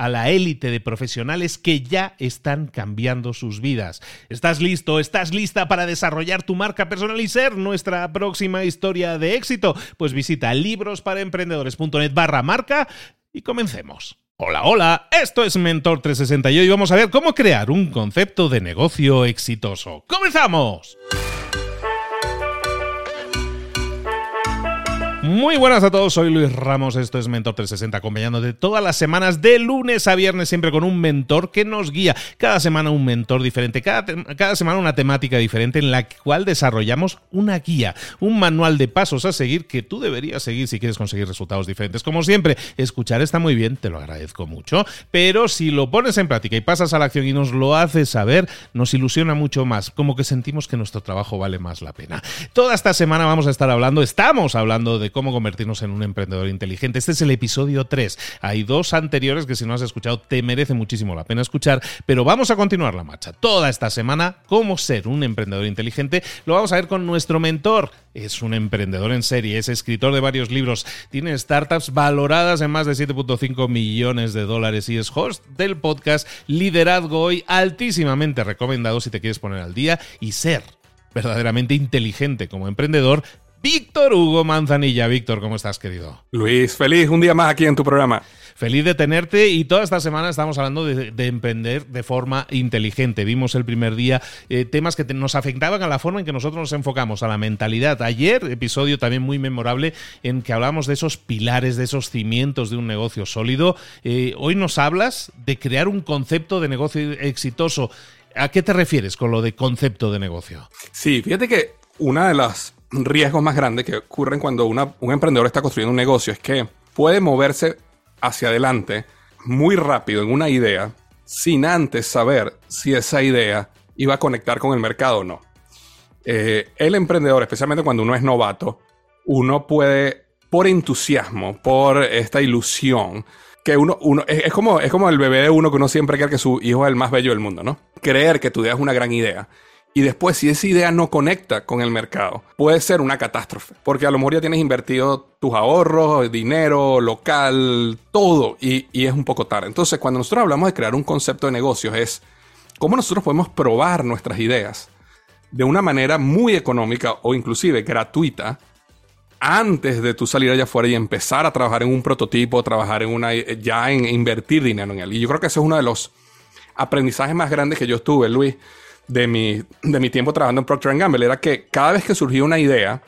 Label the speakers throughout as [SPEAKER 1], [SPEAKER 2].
[SPEAKER 1] a la élite de profesionales que ya están cambiando sus vidas. ¿Estás listo? ¿Estás lista para desarrollar tu marca personal y ser nuestra próxima historia de éxito? Pues visita librosparaemprendedores.net barra marca y comencemos. Hola, hola, esto es Mentor 360 y hoy vamos a ver cómo crear un concepto de negocio exitoso. ¡Comenzamos! Muy buenas a todos, soy Luis Ramos, esto es Mentor 360, acompañándote todas las semanas de lunes a viernes, siempre con un mentor que nos guía. Cada semana un mentor diferente, cada, cada, semana una temática diferente en la cual desarrollamos una guía, un manual de pasos a seguir que tú deberías seguir si quieres conseguir resultados diferentes. Como siempre, escuchar está muy bien, te lo agradezco mucho, pero si lo pones en práctica y pasas a la acción y nos lo haces saber, nos ilusiona mucho más, como que sentimos que nuestro trabajo vale más la pena. Toda esta semana vamos a estar hablando, estamos hablando de cómo convertirnos en un emprendedor inteligente. Este es el episodio 3. Hay dos anteriores que si no has escuchado te merece muchísimo la pena escuchar, pero vamos a continuar la marcha. Toda esta semana, cómo ser un emprendedor inteligente, lo vamos a ver con nuestro mentor. Es un emprendedor en serie, es escritor de varios libros, tiene startups valoradas en más de 7.5 millones de dólares y es host del podcast Liderazgo Hoy, altísimamente recomendado si te quieres poner al día y ser verdaderamente inteligente como emprendedor Víctor Hugo Manzanilla. Víctor, ¿cómo estás, querido?
[SPEAKER 2] Luis, feliz un día más aquí en tu programa.
[SPEAKER 1] Feliz de tenerte y toda esta semana estamos hablando de, emprender de forma inteligente. Vimos el primer día eh, temas que nos afectaban a la forma en que nosotros nos enfocamos, a la mentalidad. Ayer, episodio también muy memorable en que hablamos de esos pilares, de esos cimientos de un negocio sólido. Eh, hoy nos hablas de crear un concepto de negocio exitoso. ¿A qué te refieres con lo de concepto de negocio?
[SPEAKER 2] Sí, fíjate que una de las riesgos más grandes que ocurren cuando un emprendedor está construyendo un negocio es que puede moverse hacia adelante muy rápido en una idea sin antes saber si esa idea iba a conectar con el mercado o no. Eh, el emprendedor, especialmente cuando uno es novato, uno puede, por entusiasmo, por esta ilusión, que uno, uno es, como, es como el bebé de uno que uno siempre cree que su hijo es el más bello del mundo, ¿no? Creer que tu idea es una gran idea y después, si esa idea no conecta con el mercado, puede ser una catástrofe. Porque a lo mejor ya tienes invertido tus ahorros, dinero, local, todo, y, es un poco tarde. Entonces, cuando nosotros hablamos de crear un concepto de negocios, es cómo nosotros podemos probar nuestras ideas de una manera muy económica o inclusive gratuita antes de tú salir allá afuera y empezar a trabajar en un prototipo, trabajar en una, ya en invertir dinero en él. Y yo creo que ese es uno de los aprendizajes más grandes que yo tuve, Luis de mi, de mi tiempo trabajando en Procter Gamble era que cada vez que surgía una idea,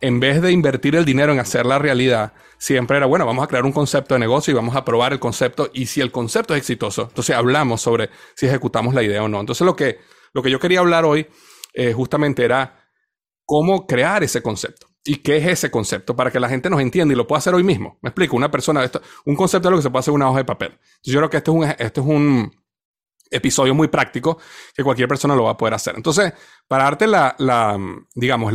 [SPEAKER 2] en vez de invertir el dinero en hacerla realidad, siempre era, bueno, vamos a crear un concepto de negocio y vamos a probar el concepto. Y si el concepto es exitoso, entonces hablamos sobre si ejecutamos la idea o no. Entonces lo que, lo que yo quería hablar hoy eh, justamente era cómo crear ese concepto. ¿Y qué es ese concepto? Para que la gente nos entienda y lo pueda hacer hoy mismo. Me explico, una persona, esto, un concepto es lo que se puede hacer en una hoja de papel. yo creo que esto es un, esto es un episodio muy práctico que cualquier persona lo va a poder hacer. Entonces, para darte la, digamos,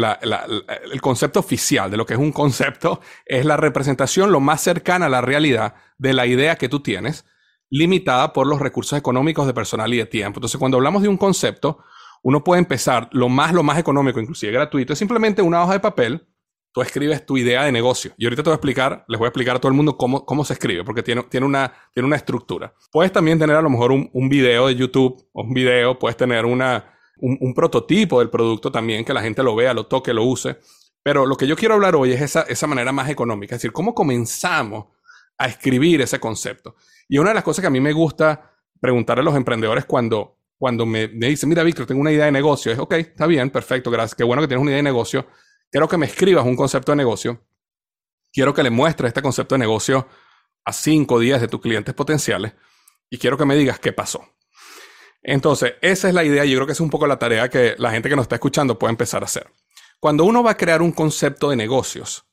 [SPEAKER 2] el concepto oficial de lo que es un concepto, es la representación lo más cercana a la realidad de la idea que tú tienes, limitada por los recursos económicos de personal y de tiempo. Entonces, cuando hablamos de un concepto, uno puede empezar lo más, lo más económico, inclusive gratuito, es simplemente una hoja de papel tú escribes tu idea de negocio. Y ahorita te voy a explicar, les voy a explicar a todo el mundo cómo, cómo se escribe, porque tiene, tiene, una, tiene una estructura. Puedes también tener a lo mejor un, un video de YouTube un video, puedes tener una, un, un, prototipo del producto también, que la gente lo vea, lo toque, lo use. Pero lo que yo quiero hablar hoy es esa, esa manera más económica, es decir, cómo comenzamos a escribir ese concepto. Y una de las cosas que a mí me gusta preguntar a los emprendedores cuando, cuando me, me dicen, mira, Víctor, tengo una idea de negocio, es, ok, está bien, perfecto, gracias, qué bueno que tienes una idea de negocio quiero que me escribas un concepto de negocio, quiero que le muestres este concepto de negocio a 5 o 10 de tus clientes potenciales y quiero que me digas qué pasó. Entonces, esa es la idea yo creo que es un poco la tarea que la gente que nos está escuchando puede empezar a hacer. Cuando uno va a crear un concepto de negocios,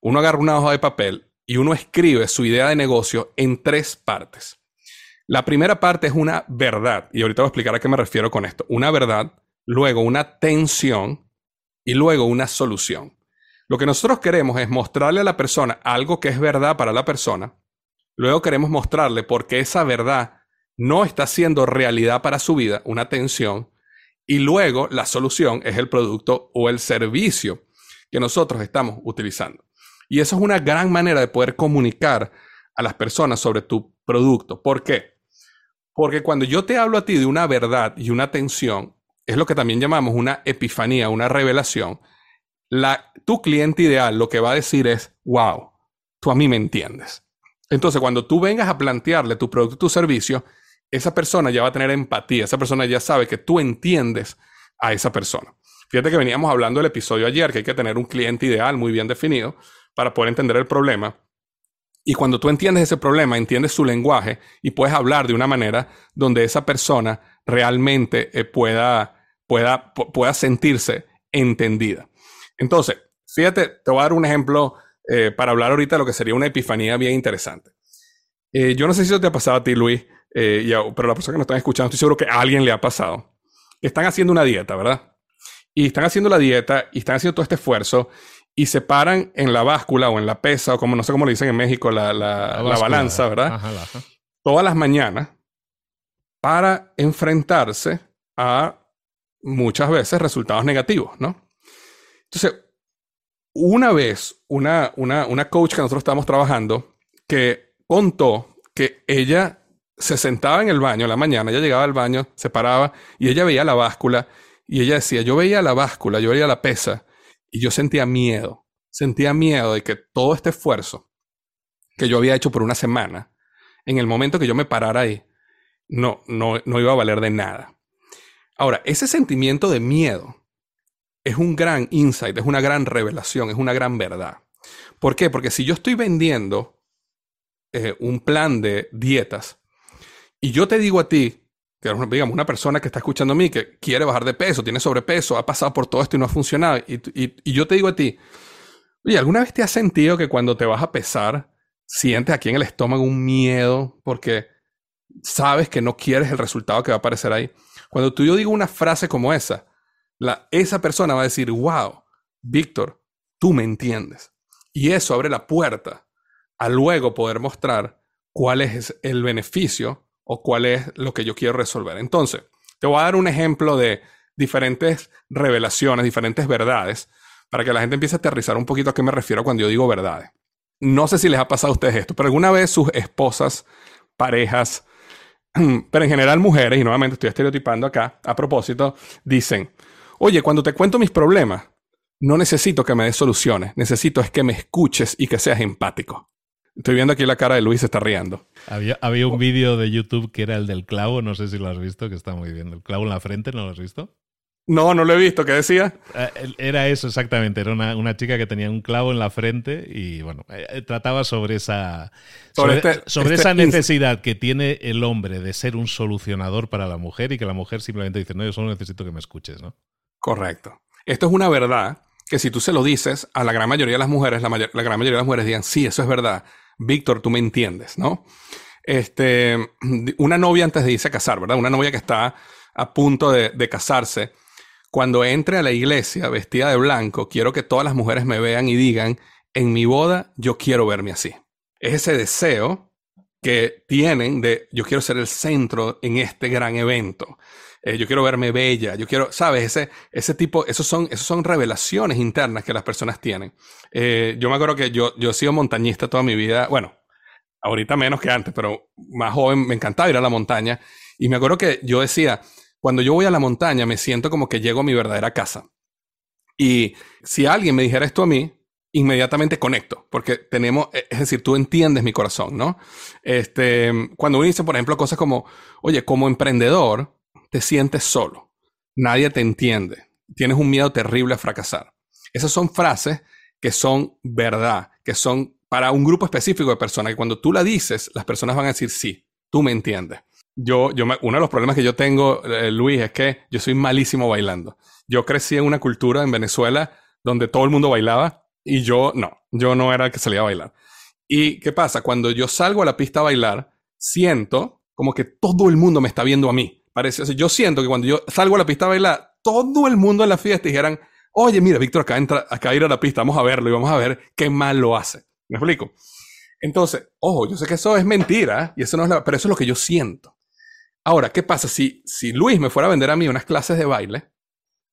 [SPEAKER 2] uno agarra una hoja de papel y uno escribe su idea de negocio en tres partes. La primera parte es una verdad, y ahorita voy a explicar a qué me refiero con esto. Una verdad, luego una tensión y luego una solución. Lo que nosotros queremos es mostrarle a la persona algo que es verdad para la persona. Luego queremos mostrarle por qué esa verdad no está siendo realidad para su vida, una tensión. Y luego la solución es el producto o el servicio que nosotros estamos utilizando. Y eso es una gran manera de poder comunicar a las personas sobre tu producto. ¿Por qué? Porque cuando yo te hablo a ti de una verdad y una tensión, es lo que también llamamos una epifanía, una revelación, la, tu cliente ideal lo que va a decir es, wow, tú a mí me entiendes. Entonces, cuando tú vengas a plantearle tu producto, tu servicio, esa persona ya va a tener empatía, esa persona ya sabe que tú entiendes a esa persona. Fíjate que veníamos hablando del episodio ayer, que hay que tener un cliente ideal muy bien definido para poder entender el problema. Y cuando tú entiendes ese problema, entiendes su lenguaje y puedes hablar de una manera donde esa persona realmente eh, pueda pueda, pueda sentirse entendida. Entonces, fíjate, te voy a dar un ejemplo eh, para hablar ahorita de lo que sería una epifanía bien interesante. Eh, yo no sé si eso te ha pasado a ti, Luis, eh, pero la persona que nos están escuchando, estoy seguro que a alguien le ha pasado. Están haciendo una dieta, ¿verdad? Y están haciendo la dieta y están haciendo todo este esfuerzo y se paran en la báscula o en la pesa, o como no sé cómo le dicen en México, la, la, balanza, ¿verdad? Todas las mañanas para enfrentarse a muchas veces resultados negativos, ¿no? Entonces, una vez, una, una, una coach que nosotros estábamos trabajando, que contó que ella se sentaba en el baño la mañana, ella llegaba al baño, se paraba y ella veía la báscula y ella decía, yo veía la báscula, yo veía la pesa y yo sentía miedo, sentía miedo de que todo este esfuerzo que yo había hecho por una semana, en el momento que yo me parara ahí, no, no, no iba a valer de nada. Ahora, ese sentimiento de miedo es un gran insight, es una gran revelación, es una gran verdad. ¿Por qué? Porque si yo estoy vendiendo eh, un plan de dietas y yo te digo a ti, que digamos una persona que está escuchando a mí, que quiere bajar de peso, tiene sobrepeso, ha pasado por todo esto y no ha funcionado, y, y yo te digo a ti, oye, ¿alguna vez te has sentido que cuando te vas a pesar, sientes aquí en el estómago un miedo porque sabes que no quieres el resultado que va a aparecer ahí? Cuando tú yo digo una frase como esa, la, esa persona va a decir, wow, Víctor, tú me entiendes. Y eso abre la puerta a luego poder mostrar cuál es el beneficio o cuál es lo que yo quiero resolver. Entonces, te voy a dar un ejemplo de diferentes revelaciones, diferentes verdades, para que la gente empiece a aterrizar un poquito a qué me refiero cuando yo digo verdades. No sé si les ha pasado a ustedes esto, pero alguna vez sus esposas, parejas, pero en general mujeres, y nuevamente estoy estereotipando acá, a propósito, dicen, oye, cuando te cuento mis problemas, no necesito que me des soluciones, necesito es que me escuches y que seas empático. Estoy viendo aquí la cara de Luis, está riendo.
[SPEAKER 1] Había, había un vídeo de YouTube que era el del clavo, no sé si lo has visto, que está muy bien. El clavo en la frente, ¿no lo has visto?
[SPEAKER 2] No, no lo he visto. ¿Qué decía?
[SPEAKER 1] Eh, era eso exactamente. Era una, chica que tenía un clavo en la frente y bueno, eh, eh, trataba sobre esa sobre, este, este esa necesidad que tiene el hombre de ser un solucionador para la mujer y que la mujer simplemente dice no, yo solo necesito que me escuches, ¿no?
[SPEAKER 2] Correcto. Esto es una verdad que si tú se lo dices a la gran mayoría de las mujeres, la, la gran mayoría de las mujeres digan sí, eso es verdad. Víctor, tú me entiendes, ¿no? este, una novia antes de irse a casar, ¿verdad? Una novia que está a punto de, de casarse. Cuando entre a la iglesia vestida de blanco, quiero que todas las mujeres me vean y digan, en mi boda yo quiero verme así. Es ese deseo que tienen de yo quiero ser el centro en este gran evento. Eh, yo quiero verme bella, yo quiero, ¿sabes? Ese, ese tipo, esos son, esos son revelaciones internas que las personas tienen. Eh, yo me acuerdo que yo, yo he sido montañista toda mi vida, bueno, ahorita menos que antes, pero más joven me encantaba ir a la montaña. Y me acuerdo que yo decía, cuando yo voy a la montaña me siento como que llego a mi verdadera casa. Y si alguien me dijera esto a mí, inmediatamente conecto, porque tenemos, e, es decir, tú entiendes mi corazón, ¿no? Este, cuando uno dice, por ejemplo, cosas como, oye, como emprendedor, te sientes solo, nadie te entiende, tienes un miedo terrible a fracasar. Esas son frases que son verdad, que son para un grupo específico de personas, que cuando tú la dices, las personas van a decir, sí, tú me entiendes. Yo, yo uno de los problemas que yo tengo, eh, Luis, es que yo soy malísimo bailando. Yo crecí en una cultura en Venezuela donde todo el mundo bailaba y yo no, yo no era el que salía a bailar. ¿Y qué pasa? Cuando yo salgo a la pista a bailar, siento como que todo el mundo me está viendo a mí. Parece, yo siento que cuando yo salgo a la pista a bailar, todo el mundo en la fiesta dijeran, oye, mira, Víctor, acá entra, acá ir a la pista, vamos a verlo y vamos a ver qué mal lo hace. ¿Me explico? Entonces, ojo, yo sé que eso es mentira, y eso no es la, pero eso es lo que yo siento. Ahora, ¿qué pasa si, si Luis me fuera a vender a mí unas clases de baile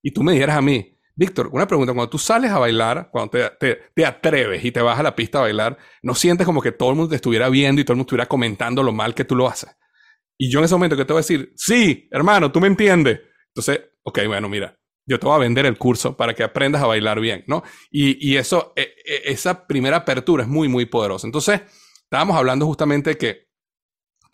[SPEAKER 2] y tú me dijeras a mí, Víctor, una pregunta, cuando tú sales a bailar, cuando te, te, atreves y te vas a la pista a bailar, ¿no sientes como que todo el mundo te estuviera viendo y todo el mundo estuviera comentando lo mal que tú lo haces? Y yo en ese momento que te voy a decir, sí, hermano, tú me entiendes. Entonces, ok, bueno, mira, yo te voy a vender el curso para que aprendas a bailar bien, ¿no? Y, y eso, e, e, esa primera apertura es muy, muy poderosa. Entonces, estábamos hablando justamente que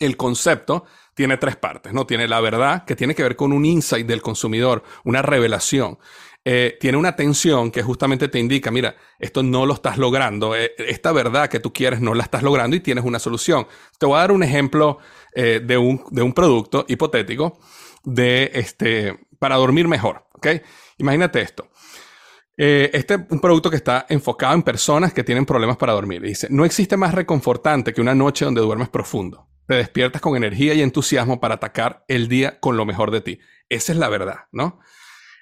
[SPEAKER 2] el concepto tiene tres partes, ¿no? Tiene la verdad, que tiene que ver con un insight del consumidor, una revelación. Eh, tiene una tensión que justamente te indica, mira, esto no lo estás logrando, eh, esta verdad que tú quieres no la estás logrando y tienes una solución. Te voy a dar un ejemplo eh, de, un, de, un, producto hipotético de este, para dormir mejor, ¿ok? Imagínate esto. este es un producto que está enfocado en personas que tienen problemas para dormir. dice, no existe más reconfortante que una noche donde duermes profundo. Te despiertas con energía y entusiasmo para atacar el día con lo mejor de ti. Esa es la verdad, ¿no?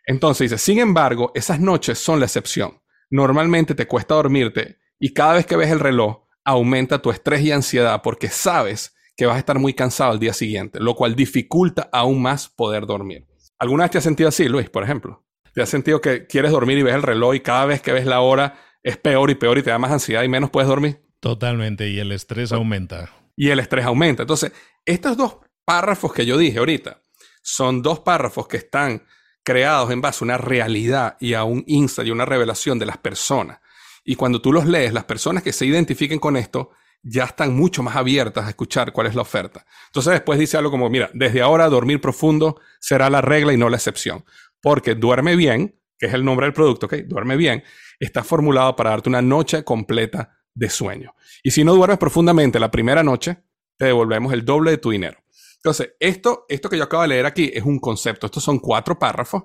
[SPEAKER 2] Entonces dice, sin embargo, esas noches son la excepción. Normalmente te cuesta dormirte y cada vez que ves el reloj aumenta tu estrés y ansiedad porque sabes que vas a estar muy cansado al día siguiente, lo cual dificulta aún más poder dormir. ¿Alguna vez te has sentido así, Luis, por ejemplo? ¿Te has sentido que quieres dormir y ves el reloj y cada vez que ves la hora es peor y peor y te da más ansiedad y menos puedes dormir?
[SPEAKER 1] Totalmente, y el estrés aumenta.
[SPEAKER 2] Y el estrés aumenta. Entonces, estos dos párrafos que yo dije ahorita son dos párrafos que están creados en base a una realidad y a un insight y una revelación de las personas. Y cuando tú los lees, las personas que se identifiquen con esto ya están mucho más abiertas a escuchar cuál es la oferta. Entonces después dice algo como, mira, desde ahora dormir profundo será la regla y no la excepción. Porque duerme bien, que es el nombre del producto, ¿ok? Duerme bien, está formulado para darte una noche completa de sueño. Y si no duermes profundamente la primera noche, te devolvemos el doble de tu dinero. Entonces, esto, esto que yo acabo de leer aquí es un concepto. Estos son cuatro párrafos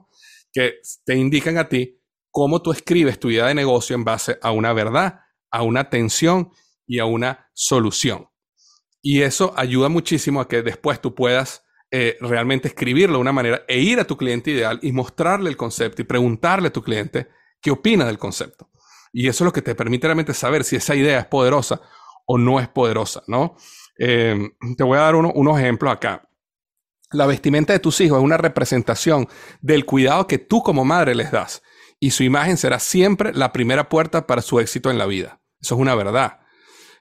[SPEAKER 2] que te indican a ti cómo tú escribes tu idea de negocio en base a una verdad, a una tensión y a una solución. Y eso ayuda muchísimo a que después tú puedas eh, realmente escribirlo de una manera e ir a tu cliente ideal y mostrarle el concepto y preguntarle a tu cliente qué opina del concepto. Y eso es lo que te permite realmente saber si esa idea es poderosa o no es poderosa, ¿no? Em, te voy a dar unos ejemplos acá. La vestimenta de tus hijos es una representación del cuidado que tú como madre les das y su imagen será siempre la primera puerta para su éxito en la vida. Eso es una verdad.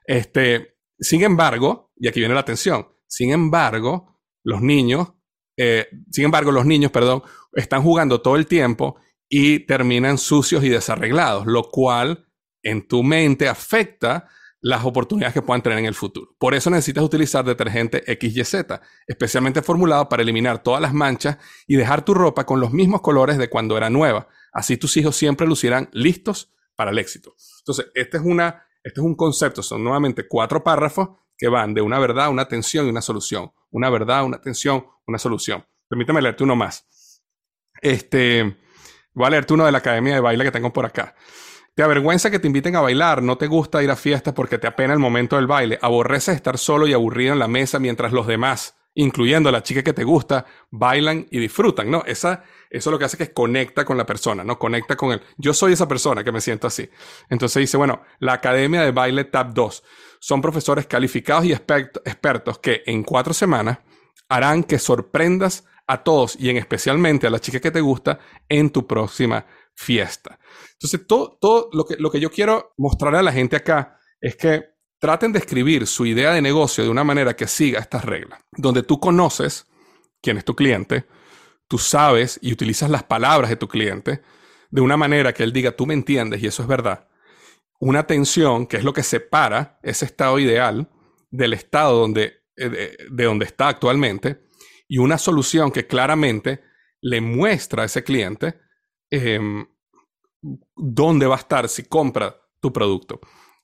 [SPEAKER 2] Este, sin embargo, y aquí viene la atención, sin embargo, los niños, eh, sin embargo, los niños, perdón, están jugando todo el tiempo y terminan sucios y desarreglados, lo cual en tu mente afecta las oportunidades que puedan tener en el futuro. Por eso necesitas utilizar detergente XYZ, especialmente formulado para eliminar todas las manchas y dejar tu ropa con los mismos colores de cuando era nueva. Así tus hijos siempre lucirán listos para el éxito. Entonces, este es, una, este es un concepto, son nuevamente cuatro párrafos que van de una verdad, una tensión y una solución. Una verdad, una tensión, una solución. Permítame leerte uno más. Este, voy a leerte uno de la Academia de Baile que tengo por acá. Te avergüenza que te inviten a bailar, no te gusta ir a fiestas porque te apena el momento del baile, aborreces estar solo y aburrido en la mesa mientras los demás, incluyendo la chica que te gusta, bailan y disfrutan, ¿no? Esa, eso lo que hace que conecta con la persona, ¿no? Conecta con él. Yo soy esa persona que me siento así. Entonces dice, bueno, la Academia de Baile TAP 2 son profesores calificados y expertos que en cuatro semanas harán que sorprendas a todos y en especialmente a la chica que te gusta en tu próxima fiesta. Entonces, todo, todo lo, que, lo que yo quiero mostrarle a la gente acá es que traten de escribir su idea de negocio de una manera que siga estas reglas, donde tú conoces quién es tu cliente, tú sabes y utilizas las palabras de tu cliente de una manera que él diga, tú me entiendes y eso es verdad. Una tensión, que es lo que separa ese estado ideal del estado donde, eh, de donde está actualmente, y una solución que claramente le muestra a ese cliente em, dónde va a estar si compra tu producto.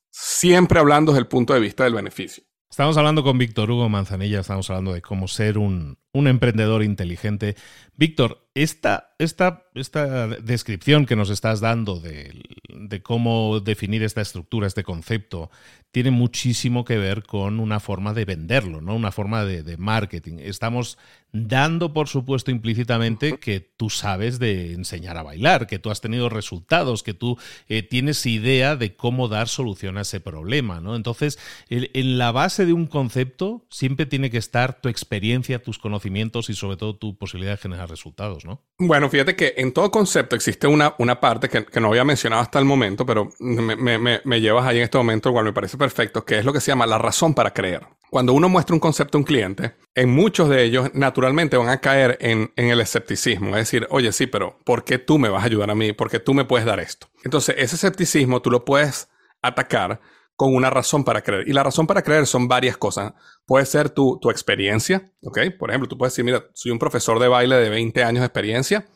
[SPEAKER 2] Siempre hablando desde el punto de vista del beneficio.
[SPEAKER 1] Estamos hablando con Víctor Hugo Manzanilla, estamos hablando de cómo ser un, un emprendedor inteligente. Víctor, esta, esta, esta, descripción que nos estás dando de, de, cómo definir esta estructura, este concepto, tiene muchísimo que ver con una forma de venderlo, ¿no? Una forma de, de marketing. Estamos dando, por supuesto, implícitamente que tú sabes de enseñar a bailar, que tú has tenido resultados, que tú eh, tienes idea de cómo dar solución a ese problema, ¿no? Entonces, en la base de un concepto siempre tiene que estar tu experiencia, tus conocimientos y sobre todo tu posibilidad de generar resultados, ¿no?
[SPEAKER 2] Bueno, fíjate que en todo concepto existe una, una parte que, no había mencionado hasta el momento, pero me, llevas ahí en este momento, igual me parece perfecto, que es lo que se llama la razón para creer. Cuando uno muestra un concepto a un cliente, en muchos de ellos naturalmente van a caer en, en, el escepticismo. Es decir, oye, sí, pero ¿por qué tú me vas a ayudar a mí? ¿Por qué tú me puedes dar esto? Entonces, ese escepticismo tú lo puedes atacar con una razón para creer. Y la razón para creer son varias cosas. Puede ser tu, tu experiencia, ¿ok? Por ejemplo, tú puedes decir, mira, soy un profesor de baile de 20 años de experiencia.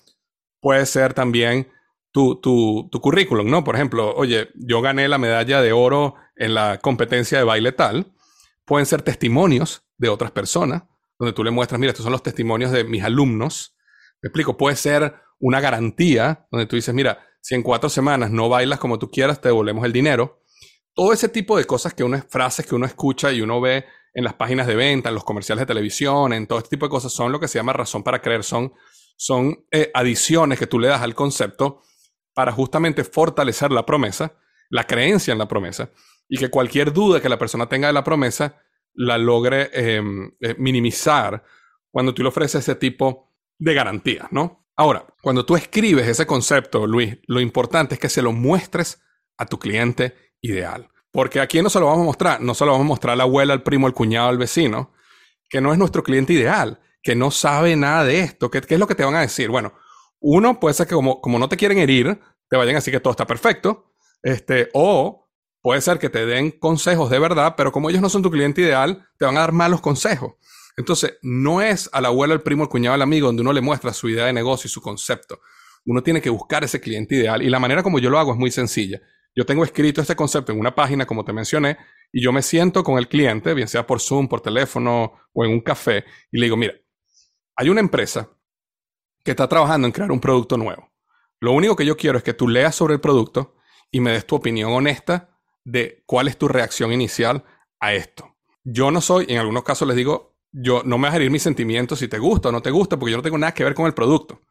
[SPEAKER 2] Puede ser también tu, tu, tu currículum, ¿no? Por ejemplo, oye, yo gané la medalla de oro en la competencia de baile tal. Pueden ser testimonios de otras personas, donde tú le muestras, mira, estos son los testimonios de mis alumnos. Me explico, puede ser una garantía, donde tú dices, mira, si en cuatro semanas no bailas como tú quieras, te devolvemos el dinero todo ese tipo de cosas que uno, frases que uno escucha y uno ve en las páginas de venta, en los comerciales de televisión, en todo este tipo de cosas, son lo que se llama razón para creer, son, son eh, adiciones que tú le das al concepto para justamente fortalecer la promesa, la creencia en la promesa, y que cualquier duda que la persona tenga de la promesa la logre em, eh, minimizar cuando tú le ofreces ese tipo de garantías, ¿no? Ahora, cuando tú escribes ese concepto, Luis, lo importante es que se lo muestres a tu cliente ideal. Porque aquí no se lo vamos a mostrar, no se lo vamos a mostrar a la abuela, al primo, al cuñado, al vecino, que no es nuestro cliente ideal, que no sabe nada de esto. ¿Qué, es lo que te van a decir? Bueno, uno puede ser que como, no te quieren herir, te vayan a decir que todo está perfecto, este, o puede ser que te den consejos de verdad, pero como ellos no son tu cliente ideal, te van a dar malos consejos. Entonces, no es a la abuela, al primo, al cuñado, al amigo, donde uno le muestra su idea de negocio y su concepto. Uno tiene que buscar ese cliente ideal y la manera como yo lo hago es muy sencilla. Yo tengo escrito este concepto en una página, como te mencioné, y yo me siento con el cliente, bien sea por Zoom, por teléfono o en un café, y le digo, mira, hay una empresa que está trabajando en crear un producto nuevo. Lo único que yo quiero es que tú leas sobre el producto y me des tu opinión honesta de cuál es tu reacción inicial a esto. Yo no soy, en algunos casos les digo, yo no me vas a herir mis sentimientos si te gusta o no te gusta, porque yo no tengo nada que ver con el producto.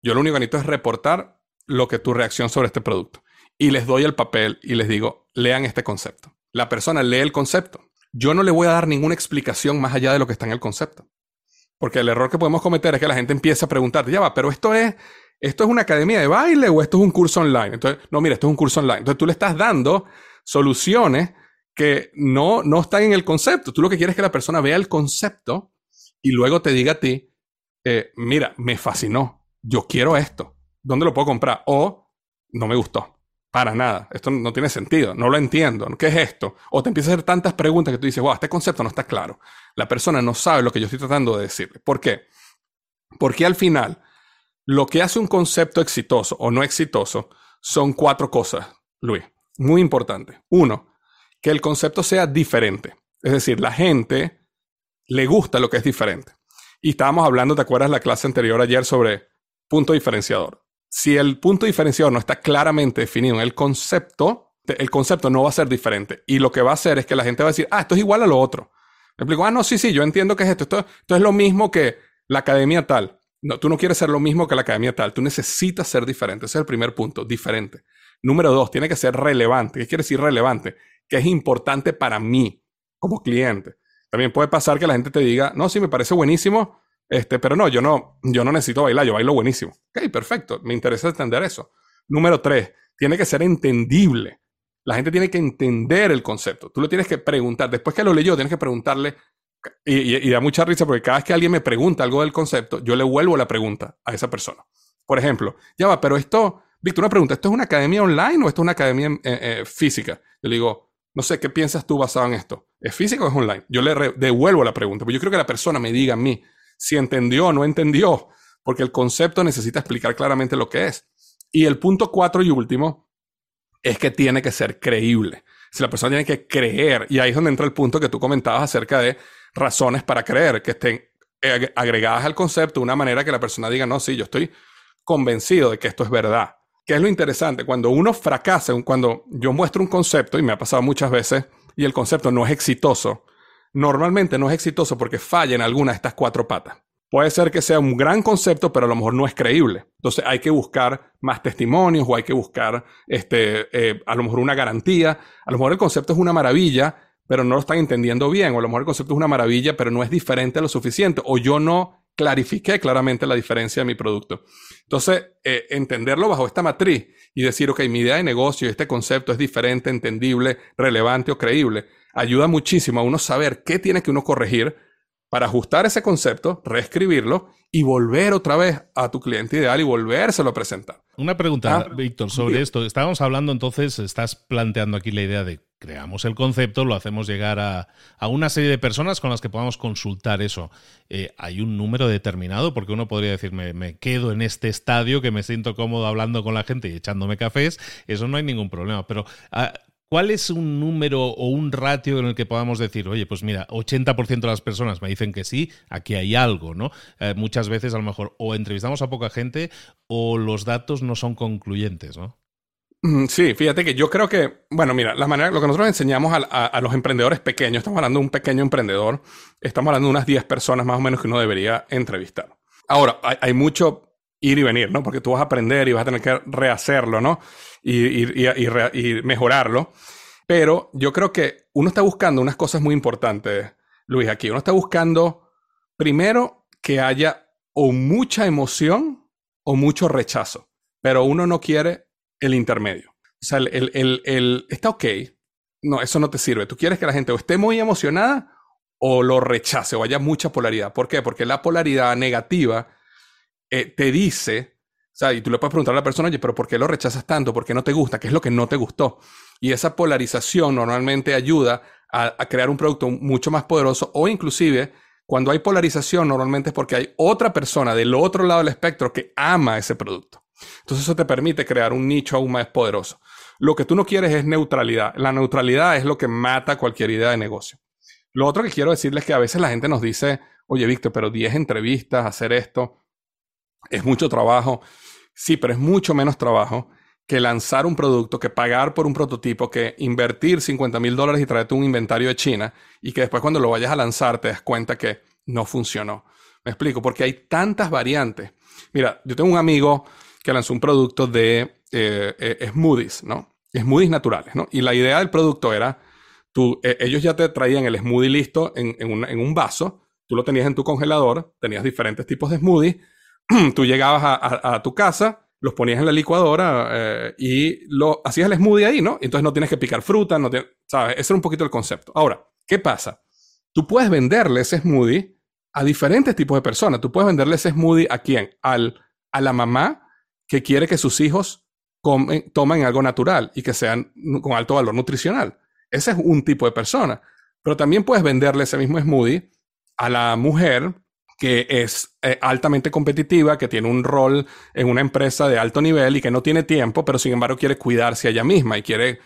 [SPEAKER 2] Yo lo único que necesito es reportar lo que tu reacción sobre este producto y les doy el papel y les digo, lean este concepto. La persona lee el concepto. Yo no le voy a dar ninguna explicación más allá de lo que está en el concepto. Porque el error que podemos cometer es que la gente empieza a preguntar, ya va, pero esto es, esto es una academia de baile o esto es un curso online. Entonces, no, mira, esto es un curso online. Entonces tú le estás dando soluciones que no, no están en el concepto. Tú lo que quieres es que la persona vea el concepto y luego te diga a ti, eh, mira, me fascinó, yo quiero esto, ¿dónde lo puedo comprar? O no me gustó. Para nada. Esto no tiene sentido. No lo entiendo. ¿Qué es esto? O te empiezas a hacer tantas preguntas que tú dices, wow, este concepto no está claro. La persona no sabe lo que yo estoy tratando de decirle. ¿Por qué? Porque al final, lo que hace un concepto exitoso o no exitoso son cuatro cosas, Luis. Muy importante. Uno, que el concepto sea diferente. Es decir, la gente le gusta lo que es diferente. Y estábamos hablando, ¿te acuerdas la clase anterior ayer sobre punto diferenciador? Si el punto diferenciador no está claramente definido en el concepto, el concepto no va a ser diferente. Y lo que va a hacer es que la gente va a decir, ah, esto es igual a lo otro. Me explico, ah, no, sí, sí, yo entiendo que es esto. Esto, es lo mismo que la academia tal. No, tú no quieres ser lo mismo que la academia tal. Tú necesitas ser diferente. Ese es el primer punto, diferente. Número dos, tiene que ser relevante. ¿Qué quiere decir relevante? Que es importante para mí como cliente. También puede pasar que la gente te diga, no, sí, me parece buenísimo, este, pero no, yo no, yo no necesito bailar, yo bailo buenísimo. Ok, perfecto, me interesa entender eso. Número tres, tiene que ser entendible. La gente tiene que entender el concepto. Tú lo tienes que preguntar. Después que lo leyó, tienes que preguntarle. Y, da mucha risa porque cada vez que alguien me pregunta algo del concepto, yo le vuelvo la pregunta a esa persona. Por ejemplo, ya va, pero esto, Víctor, una pregunta, ¿esto es una academia online o esto es una academia eh, eh, física? Yo le digo, no sé, ¿qué piensas tú basado en esto? ¿Es físico o es online? Yo le devuelvo la pregunta, porque yo creo que la persona me diga a mí si entendió o no entendió, porque el concepto necesita explicar claramente lo que es. Y el punto cuatro y último es que tiene que ser creíble. Si la persona tiene que creer, y ahí es donde entra el punto que tú comentabas acerca de razones para creer, que estén agregadas al concepto de una manera que la persona diga, no, sí, yo estoy convencido de que esto es verdad. ¿Qué es lo interesante? Cuando uno fracasa, cuando yo muestro un concepto, y me ha pasado muchas veces, y el concepto no es exitoso, normalmente no es exitoso porque falla en alguna de estas cuatro patas. Puede ser que sea un gran concepto, pero a lo mejor no es creíble. Entonces hay que buscar más testimonios o hay que buscar este, eh, a lo mejor una garantía. A lo mejor el concepto es una maravilla, pero no lo están entendiendo bien. O a lo mejor el concepto es una maravilla, pero no es diferente lo suficiente. O yo no clarifiqué claramente la diferencia de mi producto. Entonces, eh, entenderlo bajo esta matriz y decir, ok, mi idea de negocio, este concepto es diferente, entendible, relevante o creíble, ayuda muchísimo a uno saber qué tiene que uno corregir para ajustar ese concepto, reescribirlo y volver otra vez a tu cliente ideal y volvérselo a presentar.
[SPEAKER 1] Una pregunta, ah, Víctor, sobre esto. Estábamos hablando entonces, estás planteando aquí la idea de creamos el concepto, lo hacemos llegar a, una serie de personas con las que podamos consultar eso. Eh, ¿Hay un número determinado? Porque uno podría decir, me, quedo en este estadio, que me siento cómodo hablando con la gente y echándome cafés, eso no hay ningún problema. Pero ah, ¿Cuál es un número o un ratio en el que podamos decir, oye, pues mira, 80% de las personas me dicen que sí, aquí hay algo, ¿no? Eh, muchas veces a lo mejor o entrevistamos a poca gente o los datos no son concluyentes, ¿no?
[SPEAKER 2] Mm, sí, fíjate que yo creo que, bueno, mira, la manera, lo que nosotros enseñamos a, los emprendedores pequeños, estamos hablando de un pequeño emprendedor, estamos hablando de unas 10 personas más o menos que uno debería entrevistar. Ahora, hay mucho ir y venir, ¿no? Porque tú vas a aprender y vas a tener que rehacerlo, ¿no? y, mejorarlo. Pero yo creo que uno está buscando unas cosas muy importantes, Luis, aquí. Uno está buscando, primero, que haya o mucha emoción o mucho rechazo, pero uno no quiere el intermedio. O sea, el, está ok. No, eso no te sirve. Tú quieres que la gente o esté muy emocionada o lo rechace o haya mucha polaridad. ¿Por qué? Porque la polaridad negativa eh, te dice o sea, y tú le puedes preguntar a la persona, oye, pero ¿por qué lo rechazas tanto? ¿Por qué no te gusta? ¿Qué es lo que no te gustó? Y esa polarización normalmente ayuda a, crear un producto mucho más poderoso o inclusive cuando hay polarización normalmente es porque hay otra persona del otro lado del espectro que ama ese producto. Entonces eso te permite crear un nicho aún más poderoso. Lo que tú no quieres es neutralidad. La neutralidad es lo que mata cualquier idea de negocio. Lo otro que quiero decirles es que a veces la gente nos dice, oye, Víctor, pero 10 entrevistas, hacer esto, es mucho trabajo. Sí, pero es mucho menos trabajo que lanzar un producto, que pagar por un prototipo, que invertir 50 mil dólares y traerte un inventario de China y que después cuando lo vayas a lanzar te das cuenta que no funcionó. Me explico, porque hay tantas variantes. Mira, yo tengo un amigo que lanzó un producto de eh, eh, smoothies, ¿no? Smoothies naturales, ¿no? Y la idea del producto era, tú, eh, ellos ya te traían el smoothie listo en, en un vaso, tú lo tenías en tu congelador, tenías diferentes tipos de smoothies, tú llegabas a, tu casa, los ponías en la licuadora eh, y lo hacías el smoothie ahí, ¿no? Entonces no tienes que picar fruta, no ¿sabes? Ese era un poquito el concepto. Ahora, ¿qué pasa? Tú puedes venderle ese smoothie a diferentes tipos de personas. Tú puedes venderle ese smoothie a quién? Al, a la mamá que quiere que sus hijos tomen algo natural y que sean con alto valor nutricional. Ese es un tipo de persona. Pero también puedes venderle ese mismo smoothie a la mujer que es eh, altamente competitiva, que tiene un rol en una empresa de alto nivel y que no tiene tiempo, pero sin embargo quiere cuidarse a ella misma y quiere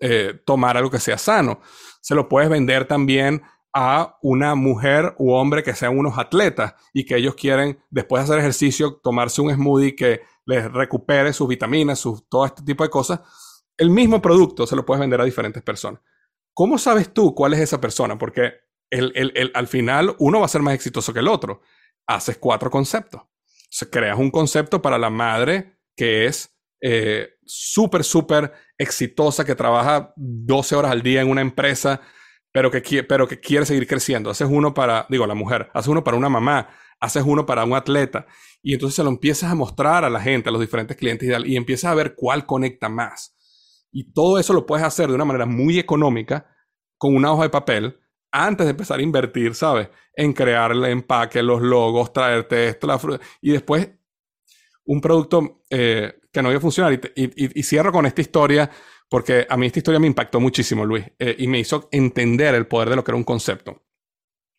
[SPEAKER 2] eh, tomar algo que sea sano. Se lo puedes vender también a una mujer u hombre que sean unos atletas y que ellos quieren, después de hacer ejercicio, tomarse un smoothie que les recupere sus vitaminas, sus, todo este tipo de cosas. El mismo producto se lo puedes vender a diferentes personas. ¿Cómo sabes tú cuál es esa persona? Porque al final uno va a ser más exitoso que el otro. Haces cuatro conceptos. creas un concepto para la madre que es eh, súper, súper exitosa, que trabaja 12 horas al día en una empresa, pero que, pero que quiere seguir creciendo. Haces uno para, digo, la mujer, haces uno para una mamá, haces uno para un atleta, y entonces se lo empiezas a mostrar a la gente, a los diferentes clientes y, y empiezas a ver cuál conecta más. Y todo eso lo puedes hacer de una manera muy económica con una hoja de papel antes de empezar a invertir, ¿sabes? En crear el empaque, los logos, traerte esto, la fruta. Y después un producto eh, que no iba a funcionar. Y, cierro con esta historia, porque a mí esta historia me impactó muchísimo, Luis, eh, y me hizo entender el poder de lo que era un concepto.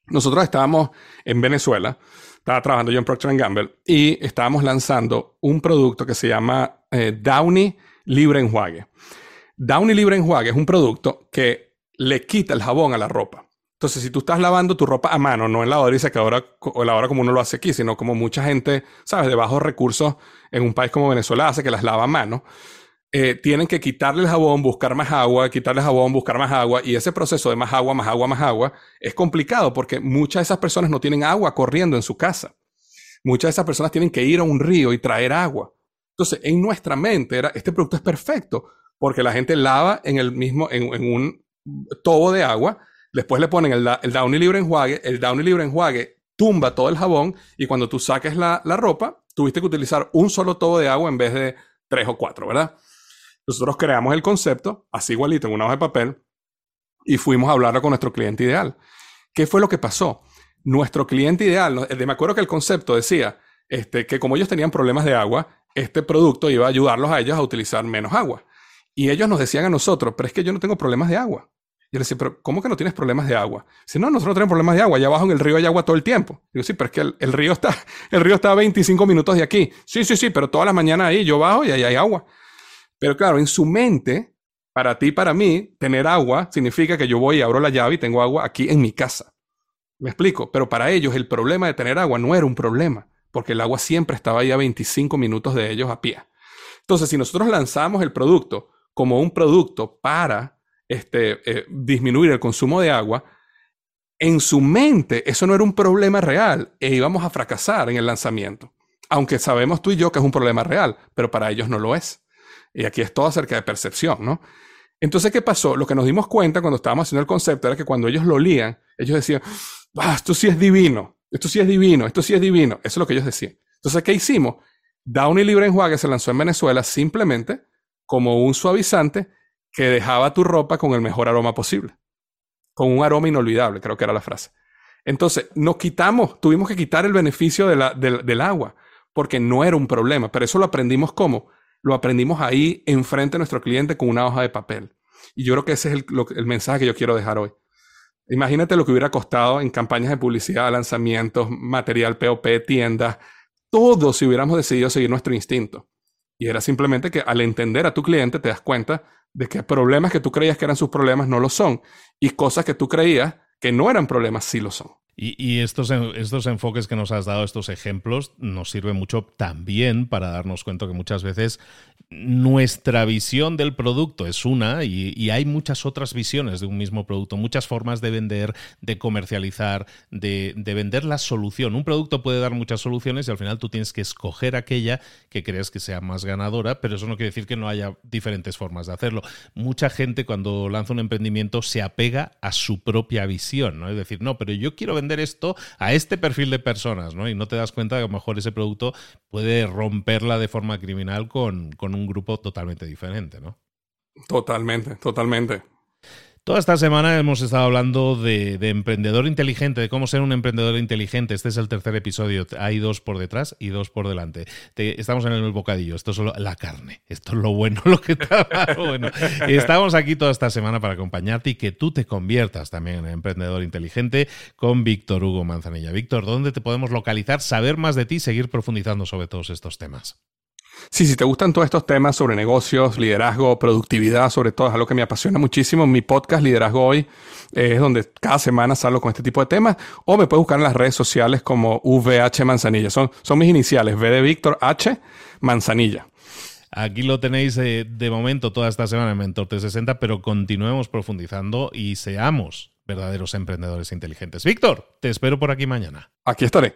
[SPEAKER 2] Nosotros estábamos en Venezuela, estaba trabajando yo en Procter Gamble, y estábamos lanzando un producto que se llama eh, Downy Libre Enjuague. Downy Libre Enjuague es un producto que le quita el jabón a la ropa. Entonces, si tú estás lavando tu ropa a mano, no en lavadora y secadora o lavadora como uno lo hace aquí, sino como mucha gente, ¿sabes?, de bajos recursos en un país como Venezuela hace que las lava a mano, eh, tienen que quitarle el jabón, buscar más agua, quitarle el jabón, buscar más agua, y ese proceso de más agua, más agua, más agua es complicado porque muchas de esas personas no tienen agua corriendo en su casa. Muchas de esas personas tienen que ir a un río y traer agua. Entonces, en nuestra mente era, este producto es perfecto porque la gente lava en el mismo, en, en un tobo de agua, Después le ponen el, Downy libre enjuague. El Downy libre enjuague tumba todo el jabón y cuando tú saques la, ropa, tuviste que utilizar un solo tobo de agua en vez de tres o cuatro, ¿verdad? Nosotros creamos el concepto, así igualito, en una hoja de papel, y fuimos a hablarlo con nuestro cliente ideal. ¿Qué fue lo que pasó? Nuestro cliente ideal, me acuerdo que el concepto decía este, que como ellos tenían problemas de agua, este producto iba a ayudarlos a ellos a utilizar menos agua. Y ellos nos decían a nosotros, pero es que yo no tengo problemas de agua. Yo le decía, pero ¿cómo que no tienes problemas de agua? Dice, no, nosotros no tenemos problemas de agua. Allá abajo en el río hay agua todo el tiempo. Digo, sí, pero es que el, río está, el río está a 25 minutos de aquí. Sí, sí, sí, pero todas las mañanas ahí yo bajo y ahí hay agua. Pero claro, en su mente, para ti para mí, tener agua significa que yo voy y abro la llave y tengo agua aquí en mi casa. Me explico, pero para ellos el problema de tener agua no era un problema, porque el agua siempre estaba ahí a 25 minutos de ellos a pie. Entonces, si nosotros lanzamos el producto como un producto para este, eh, disminuir el consumo de agua, en su mente eso no era un problema real e íbamos a fracasar en el lanzamiento. Aunque sabemos tú y yo que es un problema real, pero para ellos no lo es. Y aquí es todo acerca de percepción, ¿no? Entonces, ¿qué pasó? Lo que nos dimos cuenta cuando estábamos haciendo el concepto era que cuando ellos lo olían, ellos decían, ah, esto sí es divino, esto sí es divino, esto sí es divino. Eso es lo que ellos decían. Entonces, ¿qué hicimos? Downy Libre Enjuague se lanzó en Venezuela simplemente como un suavizante que dejaba tu ropa con el mejor aroma posible. Con un aroma inolvidable, creo que era la frase. Entonces, nos quitamos, tuvimos que quitar el beneficio del agua, porque no era un problema, pero eso lo aprendimos cómo? Lo aprendimos ahí enfrente de nuestro cliente con una hoja de papel. Y yo creo que ese es el, el mensaje que yo quiero dejar hoy. Imagínate lo que hubiera costado en campañas de publicidad, lanzamientos, material POP, tiendas, todo si hubiéramos decidido seguir nuestro instinto. Y era simplemente que al entender a tu cliente te das cuenta de que problemas que tú creías que eran sus problemas no lo son y cosas que tú creías que no eran problemas sí lo son.
[SPEAKER 1] Y, estos, estos enfoques que nos has dado, estos ejemplos, nos sirven mucho también para darnos cuenta que muchas veces nuestra visión del producto es una y, hay muchas otras visiones de un mismo producto, muchas formas de vender, de comercializar, de, vender la solución. Un producto puede dar muchas soluciones y al final tú tienes que escoger aquella que crees que sea más ganadora, pero eso no quiere decir que no haya diferentes formas de hacerlo. Mucha gente cuando lanza un emprendimiento se apega a su propia visión, ¿no? Es decir, no, pero yo quiero vender esto a este perfil de personas, ¿no? Y no te das cuenta que a lo mejor ese producto puede romperla de forma criminal con, con un grupo totalmente diferente, ¿no?
[SPEAKER 2] Totalmente, totalmente.
[SPEAKER 1] Toda esta semana hemos estado hablando de, emprendedor inteligente, de cómo ser un emprendedor inteligente. Este es el tercer episodio. Hay dos por detrás y dos por delante. estamos en el bocadillo. Esto es solo la carne. Esto es lo bueno, lo que está bueno. Estamos aquí toda esta semana para acompañarte y que tú te conviertas también en emprendedor inteligente con Víctor Hugo Manzanilla. Víctor, ¿dónde te podemos localizar, saber más de ti y seguir profundizando sobre todos estos temas?
[SPEAKER 2] Sí, si te gustan todos estos temas sobre negocios, liderazgo, productividad, sobre todo es algo que me apasiona muchísimo. Mi podcast Liderazgo Hoy es donde cada semana salgo con este tipo de temas. O me puedes buscar en las redes sociales como VH Manzanilla. Son, son mis iniciales, V de Víctor H Manzanilla.
[SPEAKER 1] Aquí lo tenéis eh, de momento toda esta semana en Mentor 360, pero continuemos profundizando y seamos verdaderos emprendedores inteligentes. Víctor, te espero por aquí mañana.
[SPEAKER 2] Aquí estaré.